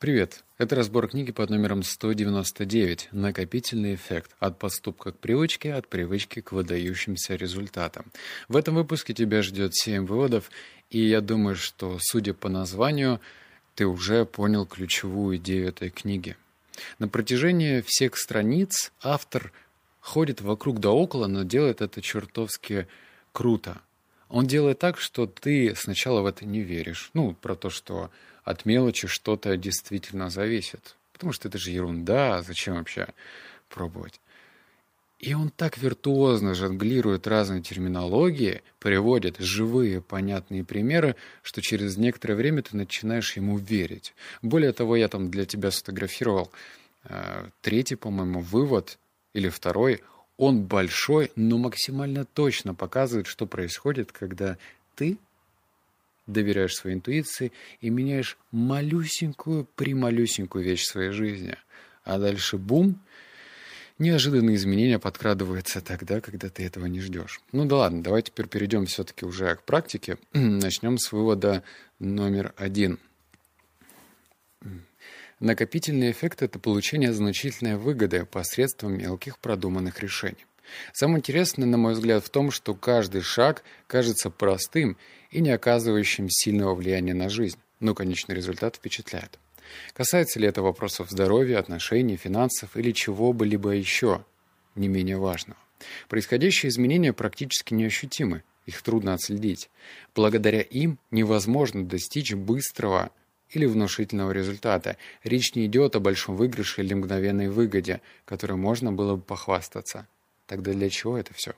Привет! Это разбор книги под номером 199 «Накопительный эффект. От поступка к привычке, от привычки к выдающимся результатам». В этом выпуске тебя ждет 7 выводов, и я думаю, что, судя по названию, ты уже понял ключевую идею этой книги. На протяжении всех страниц автор ходит вокруг да около, но делает это чертовски круто. Он делает так, что ты сначала в это не веришь. Ну, про то, что от мелочи что-то действительно зависит. Потому что это же ерунда, зачем вообще пробовать? И он так виртуозно жонглирует разные терминологии, приводит живые понятные примеры, что через некоторое время ты начинаешь ему верить. Более того, я там для тебя сфотографировал э, третий, по-моему, вывод или второй. Он большой, но максимально точно показывает, что происходит, когда ты доверяешь своей интуиции и меняешь малюсенькую, прималюсенькую вещь в своей жизни. А дальше бум, неожиданные изменения подкрадываются тогда, когда ты этого не ждешь. Ну да ладно, давай теперь перейдем все-таки уже к практике. Начнем с вывода номер один. Накопительный эффект – это получение значительной выгоды посредством мелких продуманных решений. Самое интересное, на мой взгляд, в том, что каждый шаг кажется простым и не оказывающим сильного влияния на жизнь, но конечный результат впечатляет. Касается ли это вопросов здоровья, отношений, финансов или чего бы либо еще, не менее важного. Происходящие изменения практически неощутимы, их трудно отследить. Благодаря им невозможно достичь быстрого или внушительного результата. Речь не идет о большом выигрыше или мгновенной выгоде, которой можно было бы похвастаться. Тогда для чего это все?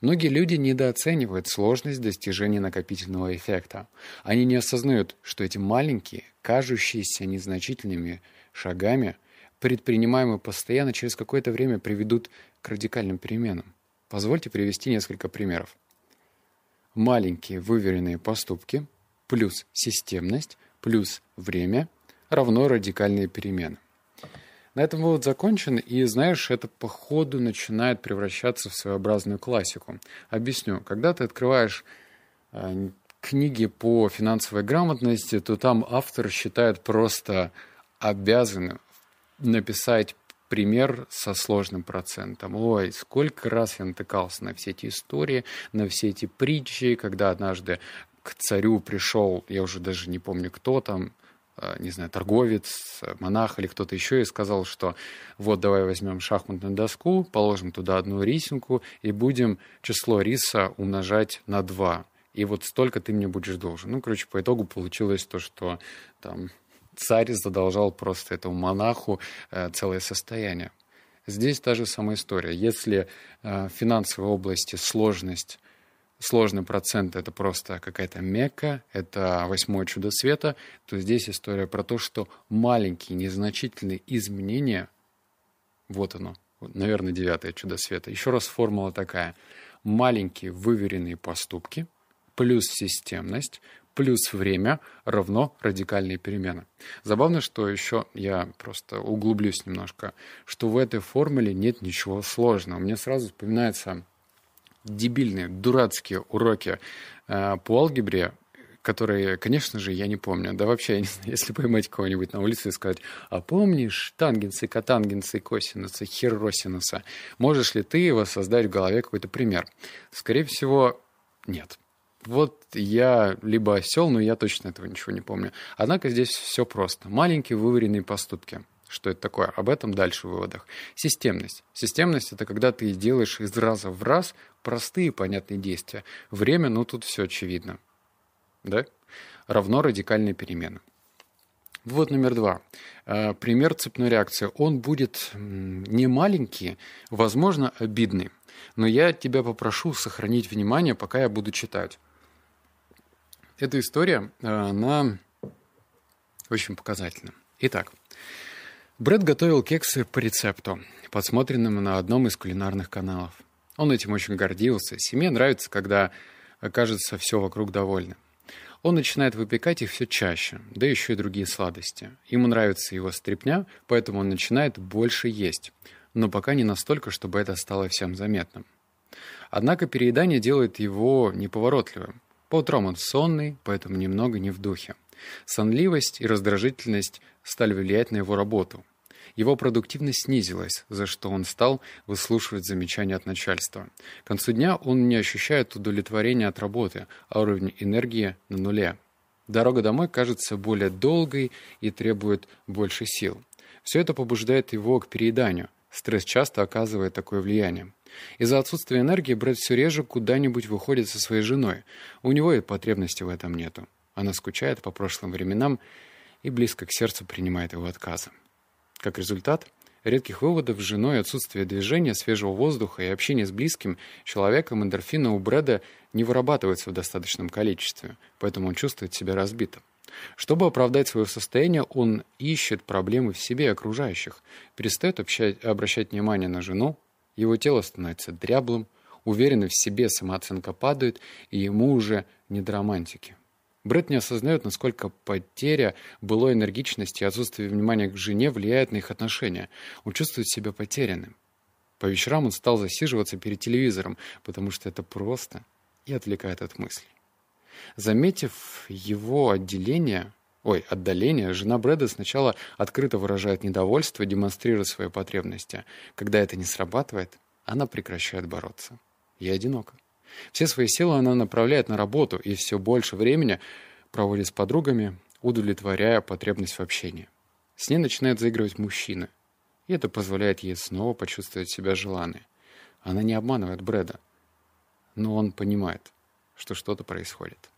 Многие люди недооценивают сложность достижения накопительного эффекта. Они не осознают, что эти маленькие, кажущиеся незначительными шагами, предпринимаемые постоянно, через какое-то время приведут к радикальным переменам. Позвольте привести несколько примеров. Маленькие выверенные поступки плюс системность плюс время равно радикальные перемены. На этом вывод закончен, и, знаешь, это по ходу начинает превращаться в своеобразную классику. Объясню. Когда ты открываешь э, книги по финансовой грамотности, то там автор считает просто обязанным написать пример со сложным процентом. Ой, сколько раз я натыкался на все эти истории, на все эти притчи, когда однажды к царю пришел, я уже даже не помню кто там, не знаю, торговец, монах или кто-то еще и сказал, что вот давай возьмем шахматную доску, положим туда одну рисинку и будем число риса умножать на 2. И вот столько ты мне будешь должен. Ну, короче, по итогу получилось то, что там царь задолжал просто этому монаху э, целое состояние. Здесь та же самая история. Если э, в финансовой области сложность сложный процент — это просто какая-то мекка, это восьмое чудо света, то здесь история про то, что маленькие, незначительные изменения, вот оно, наверное, девятое чудо света. Еще раз формула такая. Маленькие выверенные поступки плюс системность плюс время равно радикальные перемены. Забавно, что еще я просто углублюсь немножко, что в этой формуле нет ничего сложного. Мне сразу вспоминается дебильные, дурацкие уроки э, по алгебре, которые, конечно же, я не помню. Да вообще, я не знаю, если поймать кого-нибудь на улице и сказать, а помнишь тангенсы, котангенсы, косинусы, херосинуса? Можешь ли ты воссоздать в голове какой-то пример? Скорее всего, нет. Вот я либо осел, но я точно этого ничего не помню. Однако здесь все просто. Маленькие вываренные поступки. Что это такое? Об этом дальше в выводах. Системность. Системность — это когда ты делаешь из раза в раз простые понятные действия. Время, ну тут все очевидно. Да? Равно радикальные перемены. Вывод номер два. Э, пример цепной реакции. Он будет не маленький, возможно, обидный. Но я тебя попрошу сохранить внимание, пока я буду читать. Эта история, э, она очень показательна. Итак, Брэд готовил кексы по рецепту, подсмотренному на одном из кулинарных каналов. Он этим очень гордился. Семье нравится, когда, кажется, все вокруг довольны. Он начинает выпекать их все чаще, да еще и другие сладости. Ему нравится его стряпня, поэтому он начинает больше есть, но пока не настолько, чтобы это стало всем заметным. Однако переедание делает его неповоротливым. По утрам он сонный, поэтому немного не в духе. Сонливость и раздражительность стали влиять на его работу. Его продуктивность снизилась, за что он стал выслушивать замечания от начальства. К концу дня он не ощущает удовлетворения от работы, а уровень энергии на нуле. Дорога домой кажется более долгой и требует больше сил. Все это побуждает его к перееданию. Стресс часто оказывает такое влияние. Из-за отсутствия энергии Брэд все реже куда-нибудь выходит со своей женой. У него и потребности в этом нету. Она скучает по прошлым временам и близко к сердцу принимает его отказы. Как результат, редких выводов с женой, отсутствие движения, свежего воздуха и общения с близким человеком эндорфина у Брэда не вырабатывается в достаточном количестве, поэтому он чувствует себя разбитым. Чтобы оправдать свое состояние, он ищет проблемы в себе и окружающих, перестает общать, обращать внимание на жену, его тело становится дряблым, уверенный в себе самооценка падает, и ему уже не до романтики. Брэд не осознает, насколько потеря былой энергичности и отсутствие внимания к жене влияет на их отношения. Он чувствует себя потерянным. По вечерам он стал засиживаться перед телевизором, потому что это просто и отвлекает от мыслей. Заметив его отделение, ой, отдаление, жена Брэда сначала открыто выражает недовольство, демонстрируя свои потребности. Когда это не срабатывает, она прекращает бороться. Я одинока. Все свои силы она направляет на работу и все больше времени проводит с подругами, удовлетворяя потребность в общении. С ней начинает заигрывать мужчина, и это позволяет ей снова почувствовать себя желанной. Она не обманывает Брэда, но он понимает, что что-то происходит.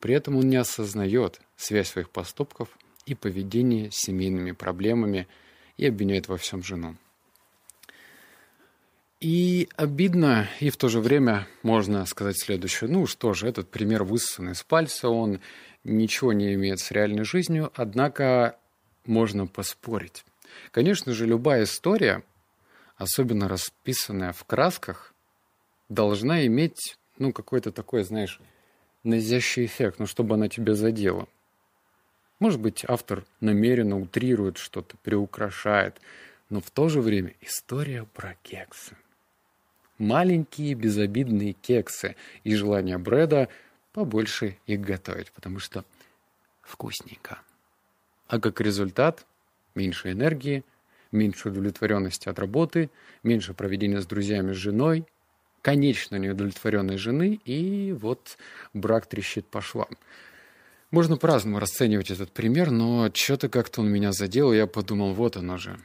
При этом он не осознает связь своих поступков и поведения с семейными проблемами и обвиняет во всем жену. И обидно, и в то же время можно сказать следующее. Ну что же, этот пример высосан из пальца, он ничего не имеет с реальной жизнью, однако можно поспорить. Конечно же, любая история, особенно расписанная в красках, должна иметь, ну, какой-то такой, знаешь, назящий эффект, ну, чтобы она тебя задела. Может быть, автор намеренно утрирует что-то, приукрашает, но в то же время история про кексы маленькие безобидные кексы и желание Брэда побольше их готовить, потому что вкусненько. А как результат меньше энергии, меньше удовлетворенности от работы, меньше проведения с друзьями, с женой, конечно неудовлетворенной жены, и вот брак трещит по швам. Можно по-разному расценивать этот пример, но что-то как-то он меня задел, и я подумал, вот оно же.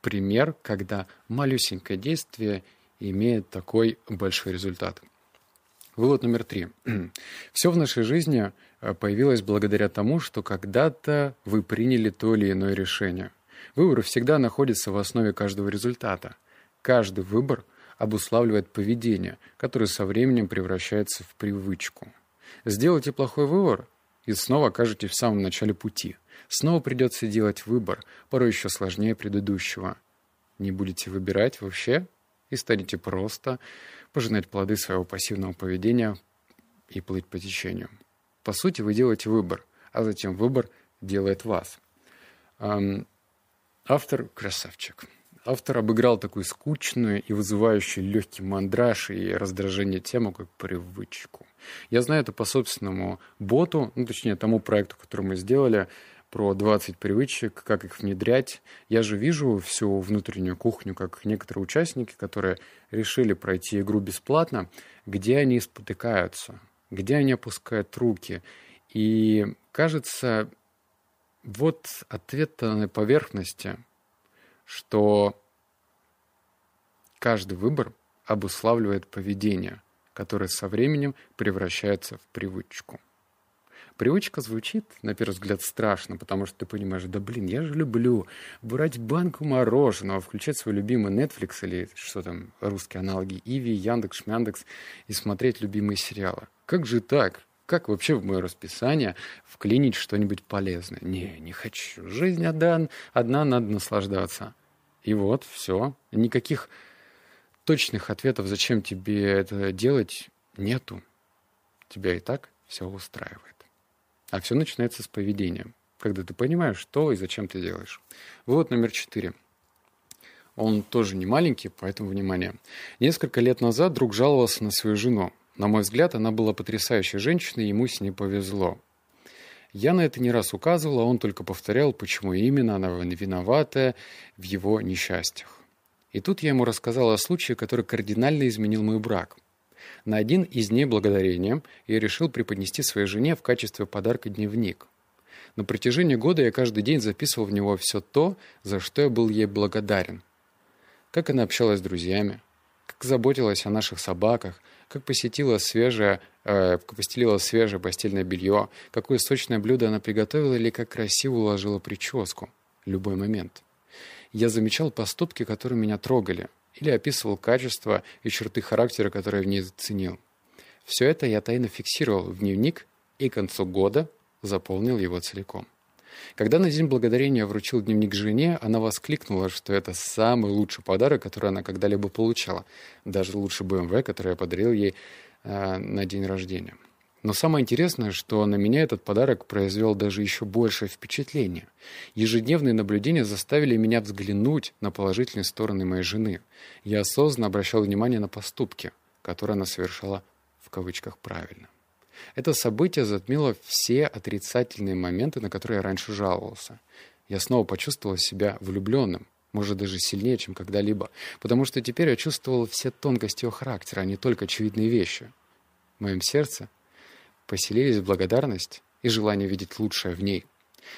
Пример, когда малюсенькое действие имеет такой большой результат. Вывод номер три. Все в нашей жизни э, появилось благодаря тому, что когда-то вы приняли то или иное решение. Выбор всегда находится в основе каждого результата. Каждый выбор обуславливает поведение, которое со временем превращается в привычку. Сделайте плохой выбор, и снова окажетесь в самом начале пути. Снова придется делать выбор, порой еще сложнее предыдущего. Не будете выбирать вообще? И станете просто пожинать плоды своего пассивного поведения и плыть по течению. По сути, вы делаете выбор, а затем выбор делает вас. Автор – красавчик. Автор обыграл такую скучную и вызывающую легкий мандраж и раздражение тему, как привычку. Я знаю это по собственному боту, ну, точнее, тому проекту, который мы сделали – про 20 привычек, как их внедрять. Я же вижу всю внутреннюю кухню, как некоторые участники, которые решили пройти игру бесплатно, где они спотыкаются, где они опускают руки. И кажется, вот ответ на поверхности, что каждый выбор обуславливает поведение, которое со временем превращается в привычку. Привычка звучит, на первый взгляд, страшно, потому что ты понимаешь, да блин, я же люблю брать банку мороженого, включать свой любимый Netflix или что там, русские аналоги, Иви, Яндекс, Шмяндекс и смотреть любимые сериалы. Как же так? Как вообще в мое расписание вклинить что-нибудь полезное? Не, не хочу. Жизнь одна, одна надо наслаждаться. И вот, все. Никаких точных ответов, зачем тебе это делать, нету. Тебя и так все устраивает. А все начинается с поведения, когда ты понимаешь, что и зачем ты делаешь. Вывод номер четыре. Он тоже не маленький, поэтому внимание. Несколько лет назад друг жаловался на свою жену. На мой взгляд, она была потрясающей женщиной, ему с ней повезло. Я на это не раз указывал, а он только повторял, почему именно она виновата в его несчастьях. И тут я ему рассказал о случае, который кардинально изменил мой брак. На один из дней благодарения я решил преподнести своей жене в качестве подарка дневник. На протяжении года я каждый день записывал в него все то, за что я был ей благодарен. Как она общалась с друзьями, как заботилась о наших собаках, как посетила свежее, э, постелила свежее постельное белье, какое сочное блюдо она приготовила или как красиво уложила прическу. Любой момент. Я замечал поступки, которые меня трогали, или описывал качества и черты характера, которые в ней заценил. Все это я тайно фиксировал в дневник и к концу года заполнил его целиком. Когда на День Благодарения вручил дневник жене, она воскликнула, что это самый лучший подарок, который она когда-либо получала. Даже лучше BMW, который я подарил ей э, на день рождения. Но самое интересное, что на меня этот подарок произвел даже еще большее впечатление. Ежедневные наблюдения заставили меня взглянуть на положительные стороны моей жены. Я осознанно обращал внимание на поступки, которые она совершала в кавычках правильно. Это событие затмило все отрицательные моменты, на которые я раньше жаловался. Я снова почувствовал себя влюбленным, может, даже сильнее, чем когда-либо, потому что теперь я чувствовал все тонкости ее характера, а не только очевидные вещи. В моем сердце поселились благодарность и желание видеть лучшее в ней.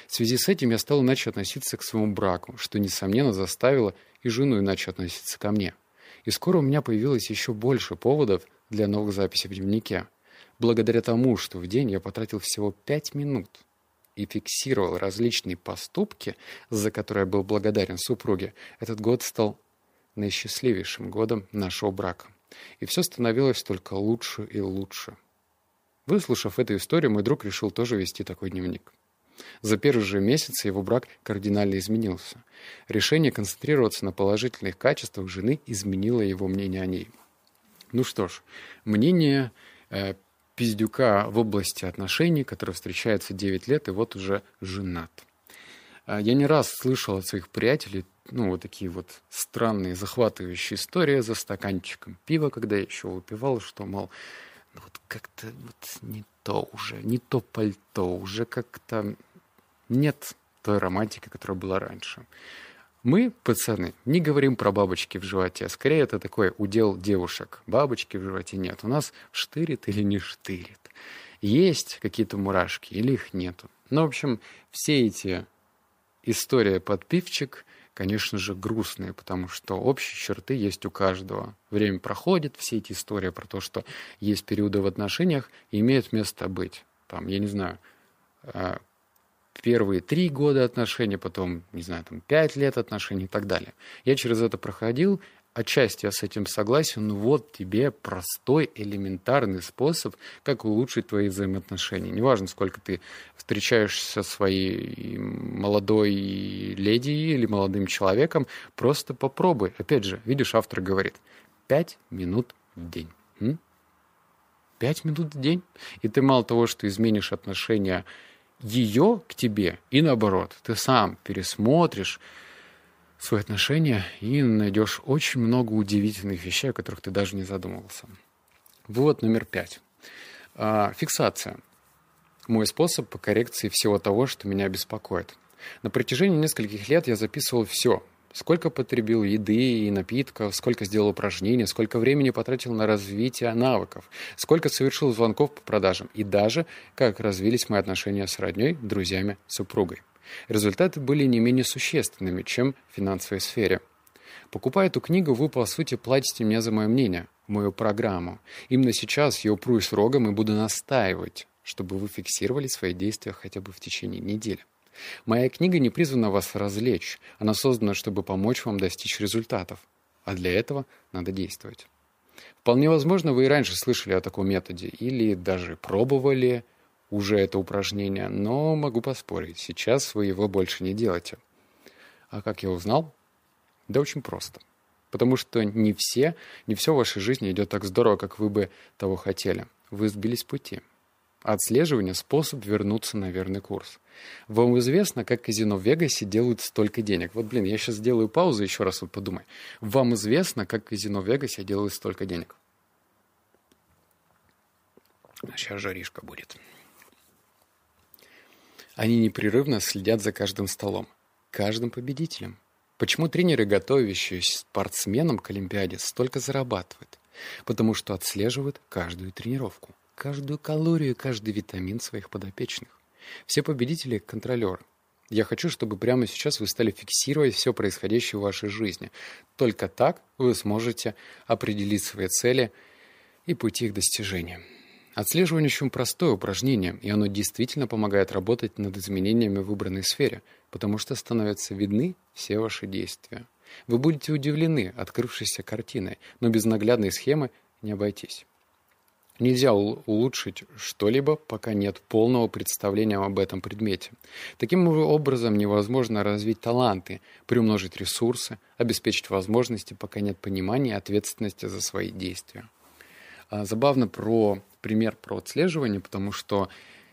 В связи с этим я стал иначе относиться к своему браку, что, несомненно, заставило и жену иначе относиться ко мне. И скоро у меня появилось еще больше поводов для новых записей в дневнике – благодаря тому, что в день я потратил всего пять минут и фиксировал различные поступки, за которые я был благодарен супруге, этот год стал наисчастливейшим годом нашего брака. И все становилось только лучше и лучше. Выслушав эту историю, мой друг решил тоже вести такой дневник. За первые же месяцы его брак кардинально изменился. Решение концентрироваться на положительных качествах жены изменило его мнение о ней. Ну что ж, мнение э, пиздюка в области отношений, который встречается 9 лет и вот уже женат. А, я не раз слышал от своих приятелей, ну, вот такие вот странные, захватывающие истории за стаканчиком пива, когда я еще выпивал, что, мол, вот как-то вот не то уже, не то пальто, уже как-то нет той романтики, которая была раньше. Мы, пацаны, не говорим про бабочки в животе. Скорее, это такой удел девушек. Бабочки в животе нет. У нас штырит или не штырит. Есть какие-то мурашки или их нету. Ну, в общем, все эти истории под пивчик, конечно же, грустные, потому что общие черты есть у каждого. Время проходит, все эти истории про то, что есть периоды в отношениях, имеют место быть. Там, я не знаю, а, первые три года отношений, потом, не знаю, там, пять лет отношений и так далее. Я через это проходил, отчасти я с этим согласен, но вот тебе простой, элементарный способ, как улучшить твои взаимоотношения. Неважно, сколько ты встречаешься со своей молодой леди или молодым человеком, просто попробуй. Опять же, видишь, автор говорит, пять минут в день. Пять минут в день. И ты мало того, что изменишь отношения ее к тебе и наоборот. Ты сам пересмотришь свои отношения и найдешь очень много удивительных вещей, о которых ты даже не задумывался. Вывод номер пять. А, фиксация. Мой способ по коррекции всего того, что меня беспокоит. На протяжении нескольких лет я записывал все, Сколько потребил еды и напитков, сколько сделал упражнений, сколько времени потратил на развитие навыков, сколько совершил звонков по продажам и даже как развились мои отношения с родней, друзьями, супругой. Результаты были не менее существенными, чем в финансовой сфере. Покупая эту книгу, вы, по сути, платите мне за мое мнение, мою программу. Именно сейчас я упрусь рогом и буду настаивать, чтобы вы фиксировали свои действия хотя бы в течение недели. Моя книга не призвана вас развлечь, она создана, чтобы помочь вам достичь результатов. А для этого надо действовать. Вполне возможно, вы и раньше слышали о таком методе или даже пробовали уже это упражнение, но могу поспорить, сейчас вы его больше не делаете. А как я узнал? Да очень просто. Потому что не все, не все в вашей жизни идет так здорово, как вы бы того хотели. Вы сбились с пути. Отслеживание – способ вернуться на верный курс. Вам известно, как казино в Вегасе делают столько денег? Вот, блин, я сейчас сделаю паузу, еще раз вот подумай. Вам известно, как казино в Вегасе делают столько денег? Сейчас жаришка будет. Они непрерывно следят за каждым столом, каждым победителем. Почему тренеры, готовящиеся спортсменам к Олимпиаде, столько зарабатывают? Потому что отслеживают каждую тренировку, каждую калорию, каждый витамин своих подопечных. Все победители – контролеры. Я хочу, чтобы прямо сейчас вы стали фиксировать все происходящее в вашей жизни. Только так вы сможете определить свои цели и пути их достижения. Отслеживание очень простое упражнение, и оно действительно помогает работать над изменениями в выбранной сфере, потому что становятся видны все ваши действия. Вы будете удивлены открывшейся картиной, но без наглядной схемы не обойтись. Нельзя улучшить что-либо, пока нет полного представления об этом предмете. Таким образом невозможно развить таланты, приумножить ресурсы, обеспечить возможности, пока нет понимания и ответственности за свои действия. А, забавно про пример про отслеживание, потому что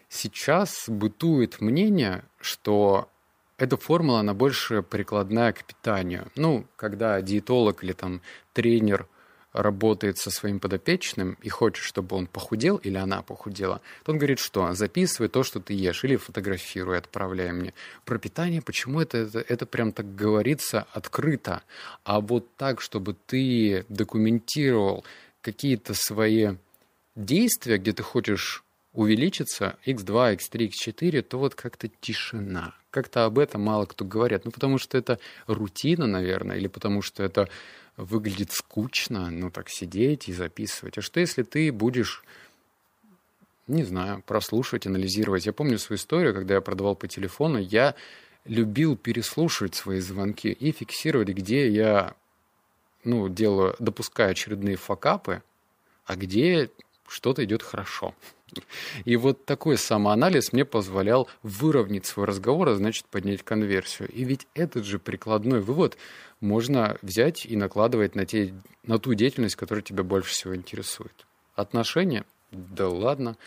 сейчас бытует мнение, что эта формула, она больше прикладная к питанию. Ну, когда диетолог или там тренер работает со своим подопечным и хочет, чтобы он похудел или она похудела, то он говорит, что записывай то, что ты ешь, или фотографируй, отправляй мне. Про питание, почему это, это, это прям так говорится открыто, а вот так, чтобы ты документировал какие-то свои действия, где ты хочешь увеличиться x2, x3, x4, то вот как-то тишина. Как-то об этом мало кто говорит. Ну, потому что это рутина, наверное, или потому что это выглядит скучно, ну, так сидеть и записывать. А что, если ты будешь не знаю, прослушивать, анализировать. Я помню свою историю, когда я продавал по телефону, я любил переслушивать свои звонки и фиксировать, где я ну, делаю, допускаю очередные факапы, а где что-то идет хорошо. И вот такой самоанализ мне позволял выровнять свой разговор, а значит поднять конверсию. И ведь этот же прикладной вывод можно взять и накладывать на, те, на ту деятельность, которая тебя больше всего интересует. Отношения? Да ладно.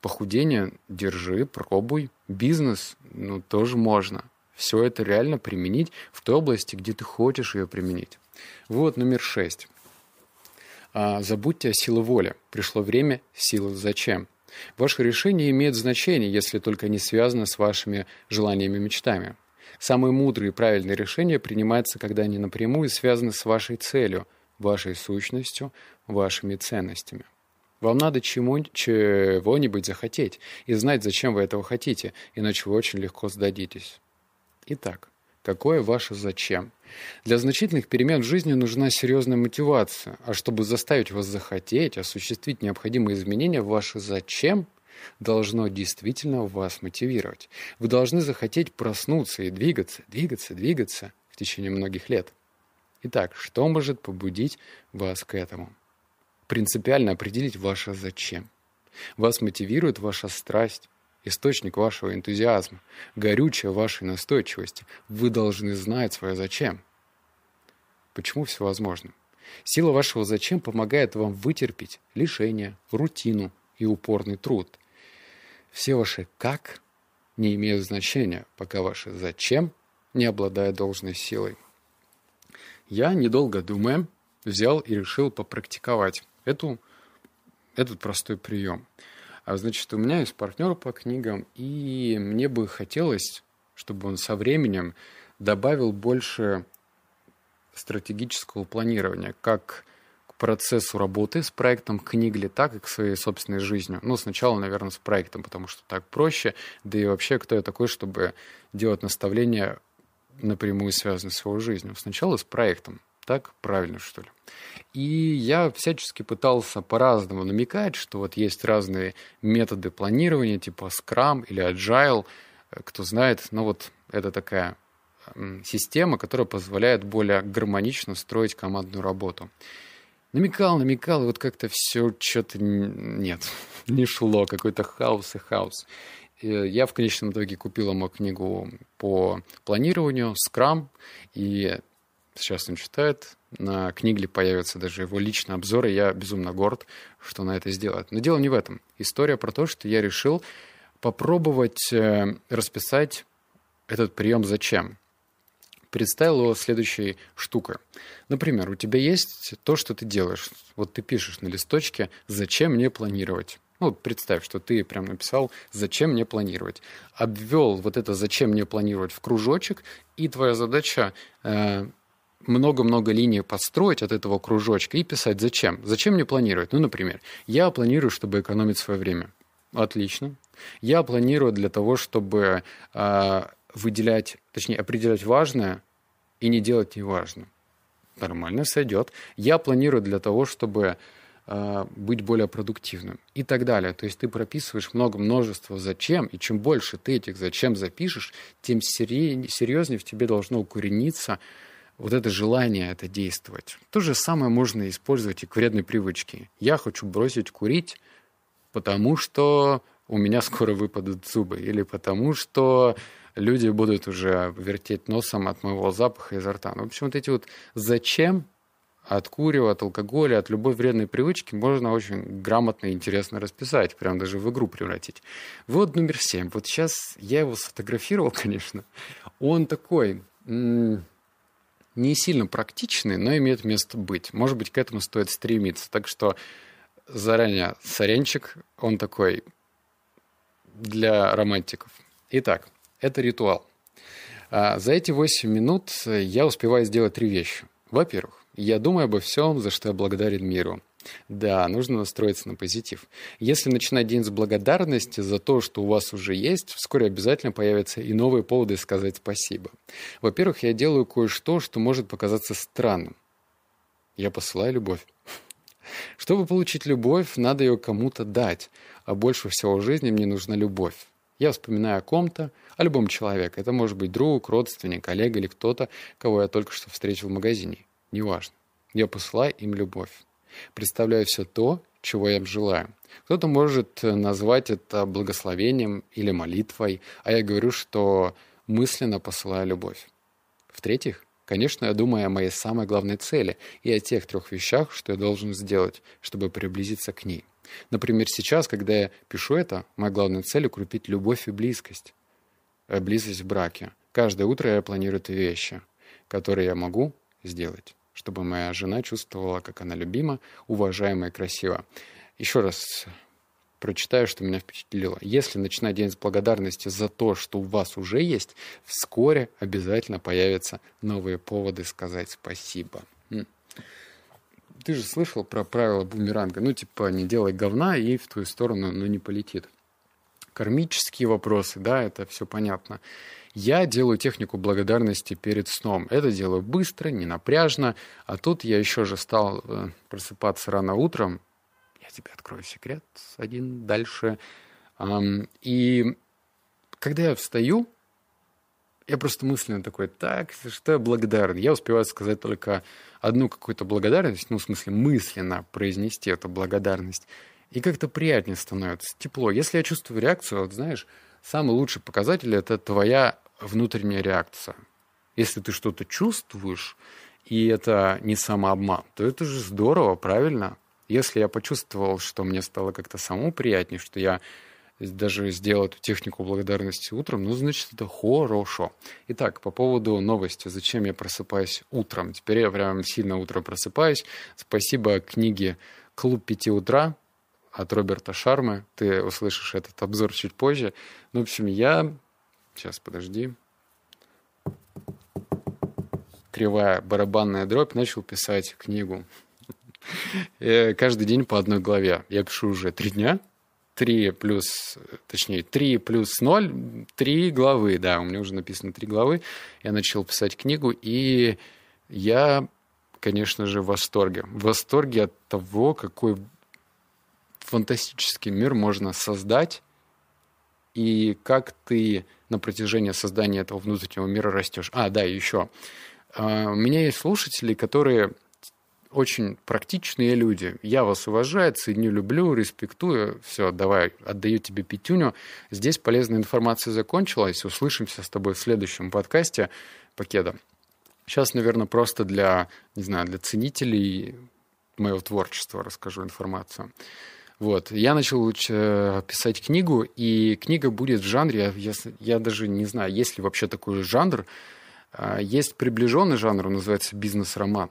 Похудение? Держи, пробуй. Бизнес? Ну, тоже можно. Все это реально применить в той области, где ты хочешь ее применить. Вот номер шесть. А, забудьте о силе воли. Пришло время силы зачем. Ваше решение имеет значение, если только не связано с вашими желаниями и мечтами. Самые мудрые и правильные решения принимаются, когда они напрямую связаны с вашей целью, вашей сущностью, вашими ценностями. Вам надо чему, чего-нибудь захотеть и знать, зачем вы этого хотите, иначе вы очень легко сдадитесь. Итак, Какое ваше зачем? Для значительных перемен в жизни нужна серьезная мотивация, а чтобы заставить вас захотеть, осуществить необходимые изменения, ваше зачем должно действительно вас мотивировать. Вы должны захотеть проснуться и двигаться, двигаться, двигаться в течение многих лет. Итак, что может побудить вас к этому? Принципиально определить ваше зачем. Вас мотивирует ваша страсть, источник вашего энтузиазма, горючее вашей настойчивости. Вы должны знать свое зачем. Почему все возможно? Сила вашего зачем помогает вам вытерпеть лишение, рутину и упорный труд. Все ваши «как» не имеют значения, пока ваше «зачем» не обладает должной силой. Я, недолго думая, взял и решил попрактиковать эту, этот простой прием – а значит, у меня есть партнер по книгам, и мне бы хотелось, чтобы он со временем добавил больше стратегического планирования, как к процессу работы с проектом книгли, так и к своей собственной жизни. Ну, сначала, наверное, с проектом, потому что так проще, да и вообще, кто я такой, чтобы делать наставления напрямую связанные с его жизнью. Сначала с проектом. Так правильно, что ли? И я всячески пытался по-разному намекать, что вот есть разные методы планирования, типа Scrum или Agile. Кто знает, ну вот это такая система, которая позволяет более гармонично строить командную работу. Намекал, намекал, и вот как-то все что-то нет, не шло, какой-то хаос и хаос. И я в конечном итоге купил ему книгу по планированию, Scrum, и Сейчас он читает. На книге появятся даже его личные обзоры. Я безумно горд, что на это сделает. Но дело не в этом. История про то, что я решил попробовать э, расписать этот прием зачем. Представил его следующей штукой. Например, у тебя есть то, что ты делаешь. Вот ты пишешь на листочке «Зачем мне планировать?» Ну, представь, что ты прям написал «Зачем мне планировать?». Обвел вот это «Зачем мне планировать?» в кружочек, и твоя задача э, много-много линий построить от этого кружочка и писать «Зачем?». Зачем мне планировать? Ну, например, я планирую, чтобы экономить свое время. Отлично. Я планирую для того, чтобы э, выделять, точнее, определять важное и не делать неважное. Нормально сойдет. Я планирую для того, чтобы э, быть более продуктивным и так далее. То есть ты прописываешь много множества зачем, и чем больше ты этих зачем запишешь, тем серьезнее в тебе должно укорениться вот это желание это действовать. То же самое можно использовать и к вредной привычке. Я хочу бросить курить, потому что у меня скоро выпадут зубы, или потому что люди будут уже вертеть носом от моего запаха изо рта. Ну, в общем, вот эти вот «зачем» от курева, от алкоголя, от любой вредной привычки можно очень грамотно и интересно расписать, прям даже в игру превратить. Вот номер семь. Вот сейчас я его сфотографировал, конечно. Он такой не сильно практичный, но имеет место быть. Может быть, к этому стоит стремиться. Так что заранее соренчик, он такой для романтиков. Итак, это ритуал. А, за эти 8 минут я успеваю сделать три вещи. Во-первых, я думаю обо всем, за что я благодарен миру. Да, нужно настроиться на позитив. Если начинать день с благодарности за то, что у вас уже есть, вскоре обязательно появятся и новые поводы сказать спасибо. Во-первых, я делаю кое-что, что может показаться странным. Я посылаю любовь. Чтобы получить любовь, надо ее кому-то дать, а больше всего в жизни мне нужна любовь. Я вспоминаю о ком-то, о любом человеке. Это может быть друг, родственник, коллега или кто-то, кого я только что встретил в магазине. Неважно. Я посылаю им любовь. Представляю все то, чего я им желаю. Кто-то может назвать это благословением или молитвой, а я говорю, что мысленно посылаю любовь. В-третьих, конечно, я думаю о моей самой главной цели и о тех трех вещах, что я должен сделать, чтобы приблизиться к ней. Например, сейчас, когда я пишу это, моя главная цель — укрепить любовь и близкость. Э, близость в браке. Каждое утро я планирую эти вещи, которые я могу сделать, чтобы моя жена чувствовала, как она любима, уважаема и красива. Еще раз прочитаю, что меня впечатлило. Если начинать день с благодарности за то, что у вас уже есть, вскоре обязательно появятся новые поводы сказать спасибо ты же слышал про правила бумеранга. Ну, типа, не делай говна, и в твою сторону, ну, не полетит. Кармические вопросы, да, это все понятно. Я делаю технику благодарности перед сном. Это делаю быстро, не напряжно. А тут я еще же стал э, просыпаться рано утром. Я тебе открою секрет один дальше. И когда я встаю, я просто мысленно такой, так, что я благодарен. Я успеваю сказать только одну какую-то благодарность, ну, в смысле, мысленно произнести эту благодарность. И как-то приятнее становится, тепло. Если я чувствую реакцию, вот знаешь, самый лучший показатель – это твоя внутренняя реакция. Если ты что-то чувствуешь, и это не самообман, то это же здорово, правильно? Если я почувствовал, что мне стало как-то самому приятнее, что я даже сделал эту технику благодарности утром, ну, значит, это хорошо. Итак, по поводу новости. Зачем я просыпаюсь утром? Теперь я прям сильно утром просыпаюсь. Спасибо книге «Клуб пяти утра» от Роберта Шармы. Ты услышишь этот обзор чуть позже. Ну, в общем, я... Сейчас, подожди. Кривая барабанная дробь. Начал писать книгу. Э, каждый день по одной главе. Я пишу уже три дня. 3 плюс, точнее, 3 плюс 0, 3 главы, да, у меня уже написано 3 главы. Я начал писать книгу, и я, конечно же, в восторге. В восторге от того, какой фантастический мир можно создать, и как ты на протяжении создания этого внутреннего мира растешь. А, да, еще. А, у меня есть слушатели, которые очень практичные люди. Я вас уважаю, ценю, люблю, респектую. Все, давай, отдаю тебе пятюню. Здесь полезная информация закончилась. Услышимся с тобой в следующем подкасте Покеда. Сейчас, наверное, просто для, не знаю, для ценителей моего творчества расскажу информацию. Вот. Я начал э, писать книгу, и книга будет в жанре, я, я даже не знаю, есть ли вообще такой жанр. А, есть приближенный жанр, он называется бизнес-роман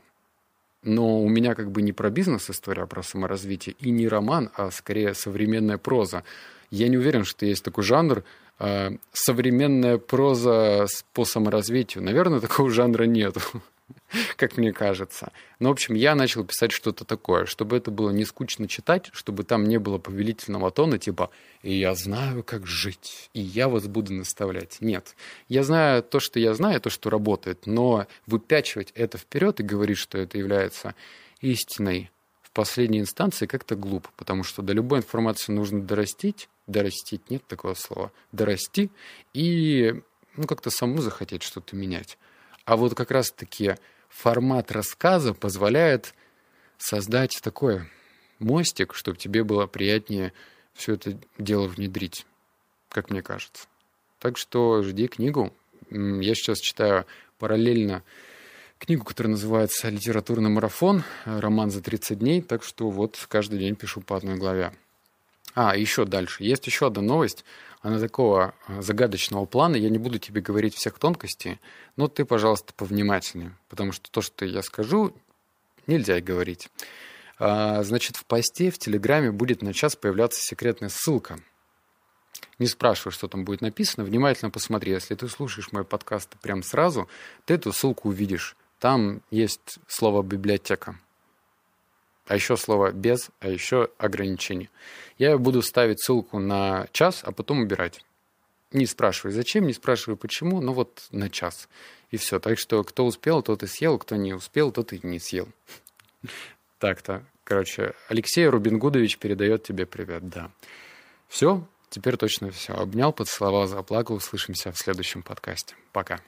но у меня как бы не про бизнес-история, а про саморазвитие, и не роман, а скорее современная проза. Я не уверен, что есть такой жанр, э, современная проза по саморазвитию. Наверное, такого жанра нет, как мне кажется. Но, в общем, я начал писать что-то такое, чтобы это было не скучно читать, чтобы там не было повелительного тона, типа «и я знаю, как жить, и я вас буду наставлять». Нет. Я знаю то, что я знаю, то, что работает, но выпячивать это вперед и говорить, что это является истиной в последней инстанции, как-то глупо, потому что до любой информации нужно дорастить, дорастить, нет такого слова, дорасти и ну, как-то саму захотеть что-то менять. А вот как раз-таки формат рассказа позволяет создать такой мостик, чтобы тебе было приятнее все это дело внедрить, как мне кажется. Так что жди книгу. Я сейчас читаю параллельно книгу, которая называется «Литературный марафон», роман за 30 дней, так что вот каждый день пишу по одной главе. А, еще дальше. Есть еще одна новость. Она такого а, загадочного плана. Я не буду тебе говорить всех тонкостей, но ты, пожалуйста, повнимательнее, потому что то, что я скажу, нельзя говорить. А, значит, в посте в Телеграме будет на час появляться секретная ссылка. Не спрашивай, что там будет написано, внимательно посмотри. Если ты слушаешь мой подкаст прямо сразу, ты эту ссылку увидишь. Там есть слово «библиотека» а еще слово «без», а еще ограничение. Я буду ставить ссылку на час, а потом убирать. Не спрашивай зачем, не спрашивай почему, но вот на час. И все. Так что кто успел, тот и съел, кто не успел, тот и не съел. Так-то. Короче, Алексей Рубин Гудович передает тебе привет, да. Все, теперь точно все. Обнял, поцеловал, заплакал. Услышимся в следующем подкасте. Пока.